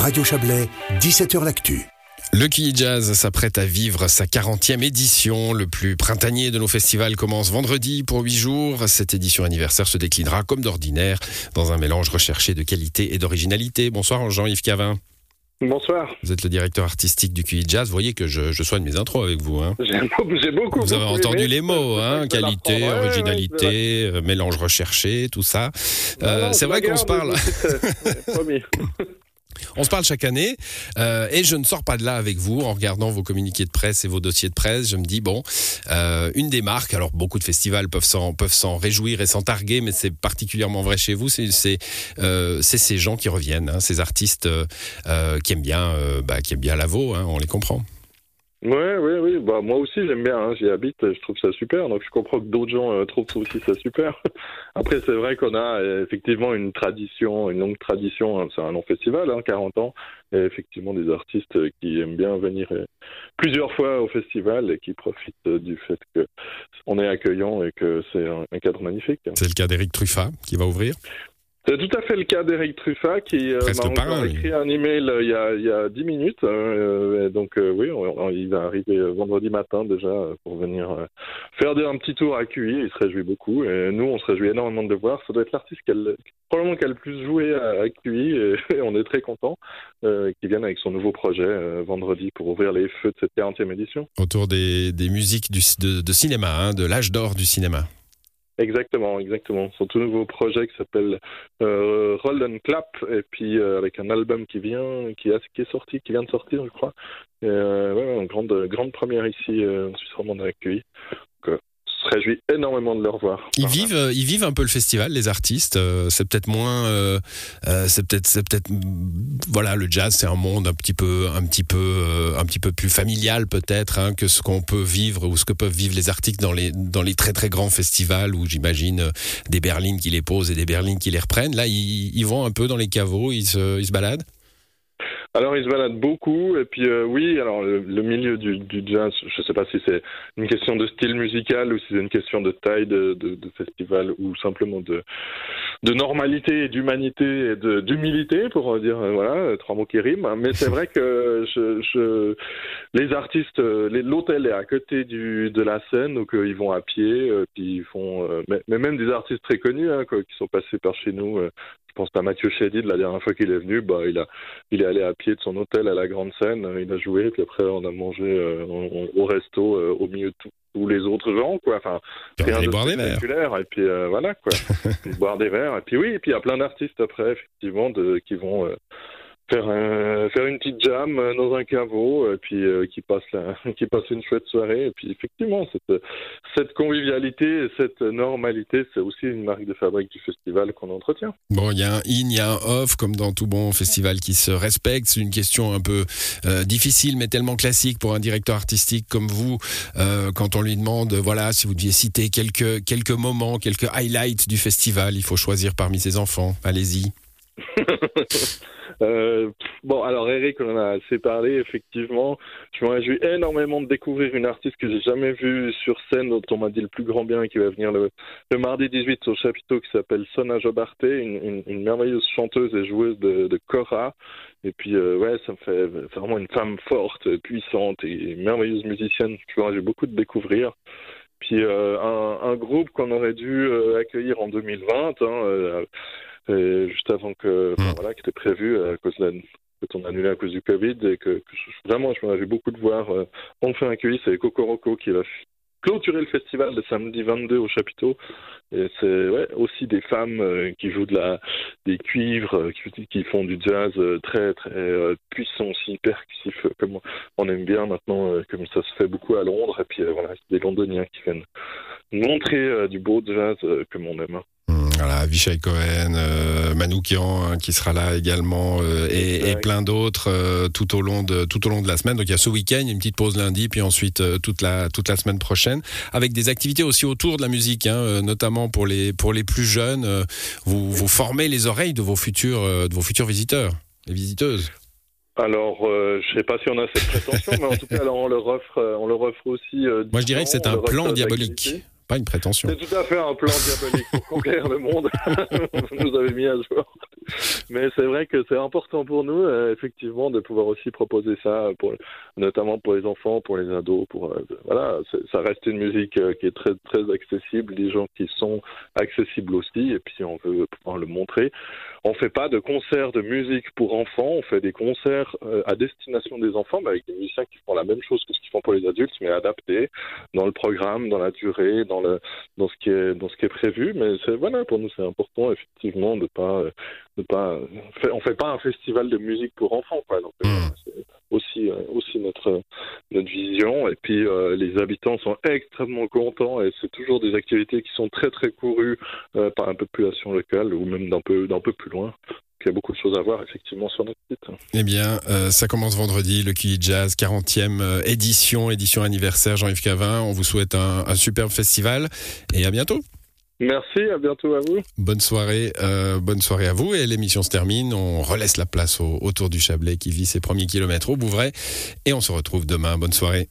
Radio Chablais, 17h L'Actu. Le Quilly Jazz s'apprête à vivre sa 40e édition. Le plus printanier de nos festivals commence vendredi pour 8 jours. Cette édition anniversaire se déclinera comme d'ordinaire dans un mélange recherché de qualité et d'originalité. Bonsoir Jean-Yves Cavin. Bonsoir. Vous êtes le directeur artistique du QI Jazz. Vous voyez que je, je soigne mes intros avec vous. Hein. J'ai beaucoup. Vous avez beaucoup entendu aimé. les mots, hein, qualité, Ouais, ouais, originalité, euh, mélange recherché, tout ça. Euh, c'est vrai qu'on se parle. On se parle chaque année euh, et je ne sors pas de là avec vous en regardant vos communiqués de presse et vos dossiers de presse. Je me dis bon, euh, une des marques. Alors beaucoup de festivals peuvent s'en réjouir et s'en targuer, mais c'est particulièrement vrai chez vous. C'est c'est euh, ces gens qui reviennent, hein, ces artistes qui aiment bien bah, qui aiment bien la veau. Hein, on les comprend. Ouais, ouais, oui. Bah, moi aussi, j'aime bien. hein, J'y habite. Je trouve ça super. Donc, je comprends que d'autres gens euh, trouvent aussi ça super. Après, c'est vrai qu'on a euh, effectivement une tradition, une longue tradition. hein, c'est un long festival, hein, 40 ans. Et effectivement, des artistes euh, qui aiment bien venir plusieurs fois au festival et qui profitent du fait que on est accueillant et que c'est un, cadre magnifique. hein. C'est le cas d'Éric Truffat qui va ouvrir. C'est tout à fait le cas d'Eric Truffat qui euh, m'a écrit un email euh, il y a il y a dix minutes. euh, et donc euh, oui, on- on- il va arriver euh, vendredi matin déjà euh, pour venir euh, faire de- un petit tour à QI. Il se réjouit beaucoup et nous on se réjouit énormément de le voir. Ça doit être l'artiste qu'elle probablement qui a le plus joué à, à QI et, et on est très content euh, qu'il vienne avec son nouveau projet euh, vendredi pour ouvrir les feux de cette 40e édition. autour des, des musiques du, de, de cinéma, hein, de l'âge d'or du cinéma. Exactement, exactement. Son tout nouveau projet qui s'appelle euh, Roll and Clap, et puis euh, avec un album qui vient, qui, a- qui est sorti, qui vient de sortir, je crois. Euh, grande, grande première ici euh, en Suisse romande accueillie. Se réjouit énormément de le revoir. Ils vivent, euh, ils vivent un peu le festival, les artistes. euh, c'est peut-être moins, euh, c'est peut-être, c'est peut-être, mm, voilà, le jazz, c'est un monde un petit peu, un petit peu, un petit peu plus familial peut-être hein, que ce qu'on peut vivre ou ce que peuvent vivre les artistes dans les, dans les très très grands festivals où j'imagine des berlines qui les posent et des berlines qui les reprennent. Là, ils, vont un peu dans les caveaux, ils se baladent. Alors, il se balade beaucoup, et puis euh, oui, alors le, milieu du, jazz, je ne sais pas si c'est une question de style musical ou si c'est une question de taille de, festival ou simplement de, normalité et d'humanité et d'humilité, pour euh, dire, euh, voilà, trois mots qui riment. Mais c'est vrai que les artistes, l'hôtel est à côté de la scène, donc ils vont à pied, puis ils font, mais, même des artistes très connus hein, qui sont passés par chez nous. Je pense à Mathieu Chédid, la dernière fois qu'il est venu, bah, il, a, il est allé à pied de son hôtel à la Grande Seine, euh, il a joué, puis après on a mangé euh, au, au resto euh, au milieu de tous- tous les autres gens, quoi. Enfin, rien de boire des verres. et puis euh, voilà, quoi. Boire des verres, et puis oui, et puis il y a plein d'artistes après, effectivement, de, qui vont faire, un- faire une petite jam euh, dans un caveau, et puis euh, qui, passent la, qui passent une chouette soirée, et puis effectivement, cette, cette convivialité et cette normalité, c'est aussi une marque de fabrique du festival qu'on entretient. Bon, il y a un in, il y a un off, comme dans tout bon festival qui se respecte. C'est une question un peu euh, difficile, mais tellement classique pour un directeur artistique comme vous, euh, quand on lui demande, voilà, si vous deviez citer quelques, quelques moments, quelques highlights du festival, il faut choisir parmi ses enfants. Allez-y. Euh, bon, alors Eric, on en a assez parlé, effectivement. Je me réjouis énormément de découvrir une artiste que j'ai jamais vue sur scène, dont on m'a dit le plus grand bien, qui va venir le, mardi 18 au chapiteau, qui s'appelle Sona Jobarté, une, merveilleuse chanteuse et joueuse de, Cora. Et puis, euh, ouais, ça me fait vraiment une femme forte, puissante et merveilleuse musicienne. Je me réjouis beaucoup de découvrir. Puis euh, un, un groupe qu'on aurait dû euh, accueillir en 2020, hein, euh, juste avant que, enfin, Mm. voilà, qui était prévu à cause de la, que on a annulé à cause du Covid et que, vraiment, je me réjouis beaucoup de voir euh, enfin accueilli, c'est Cocoroco qui f- clôturer le festival le samedi 22 au chapiteau. Et c'est aussi des femmes euh, qui jouent de la, des cuivres, euh, qui, font du jazz euh, très très puissant aussi, percussif, comme on aime bien maintenant, comme ça se fait beaucoup à Londres. Et puis voilà, c'est des Londoniens qui viennent montrer du beau jazz comme on aime. Voilà, Vishai Cohen, euh, Manoukian hein, qui sera là également euh, et, plein d'autres euh, tout au long de tout au long de la semaine. Donc il y a ce week-end, une petite pause lundi, puis ensuite toute la toute la semaine prochaine, avec des activités aussi autour de la musique, hein, notamment pour les pour les plus jeunes. vous vous formez les oreilles de vos futurs de vos futurs visiteurs et visiteuses. Alors, euh, je sais pas si on a cette prétention, mais en tout cas, alors, on leur offre, on leur offre aussi. euh, Moi je dirais que c'est un plan diabolique. Pas une prétention. C'est tout à fait un plan diabolique pour conquérir le monde. Vous nous avez mis à jour. Mais c'est vrai que c'est important pour nous, euh, effectivement, de pouvoir aussi proposer ça, pour, notamment pour les enfants, pour les ados. Pour euh, voilà, ça reste une musique euh, qui est très très accessible, des gens qui sont accessibles aussi, et puis on veut pouvoir le montrer. On fait pas de concerts de musique pour enfants, on fait des concerts à destination des enfants, mais avec des musiciens qui font la même chose que ce qu'ils font pour les adultes, mais adaptés dans le programme, dans la durée, dans le dans ce qui est dans ce qui est prévu. Mais voilà, pour nous c'est important effectivement de pas de pas on fait pas un festival de musique pour enfants quoi. Donc, euh, Hmm. c'est aussi euh, aussi notre notre vision et puis euh, les habitants sont extrêmement contents et c'est toujours des activités qui sont très très courues euh, par la population locale ou même d'un peu d'un peu plus loin. Donc, il y a beaucoup de choses à voir effectivement sur notre site. Eh bien, euh, ça commence vendredi, le Kili Jazz, 40e euh, édition, édition anniversaire Jean-Yves Cavin. On vous souhaite un, un superbe festival et à bientôt. Merci, à bientôt à vous. Bonne soirée, euh, bonne soirée à vous. Et l'émission se termine. On relaisse la place au, autour du Chablais qui vit ses premiers kilomètres au Bouvray. Et on se retrouve demain. Bonne soirée.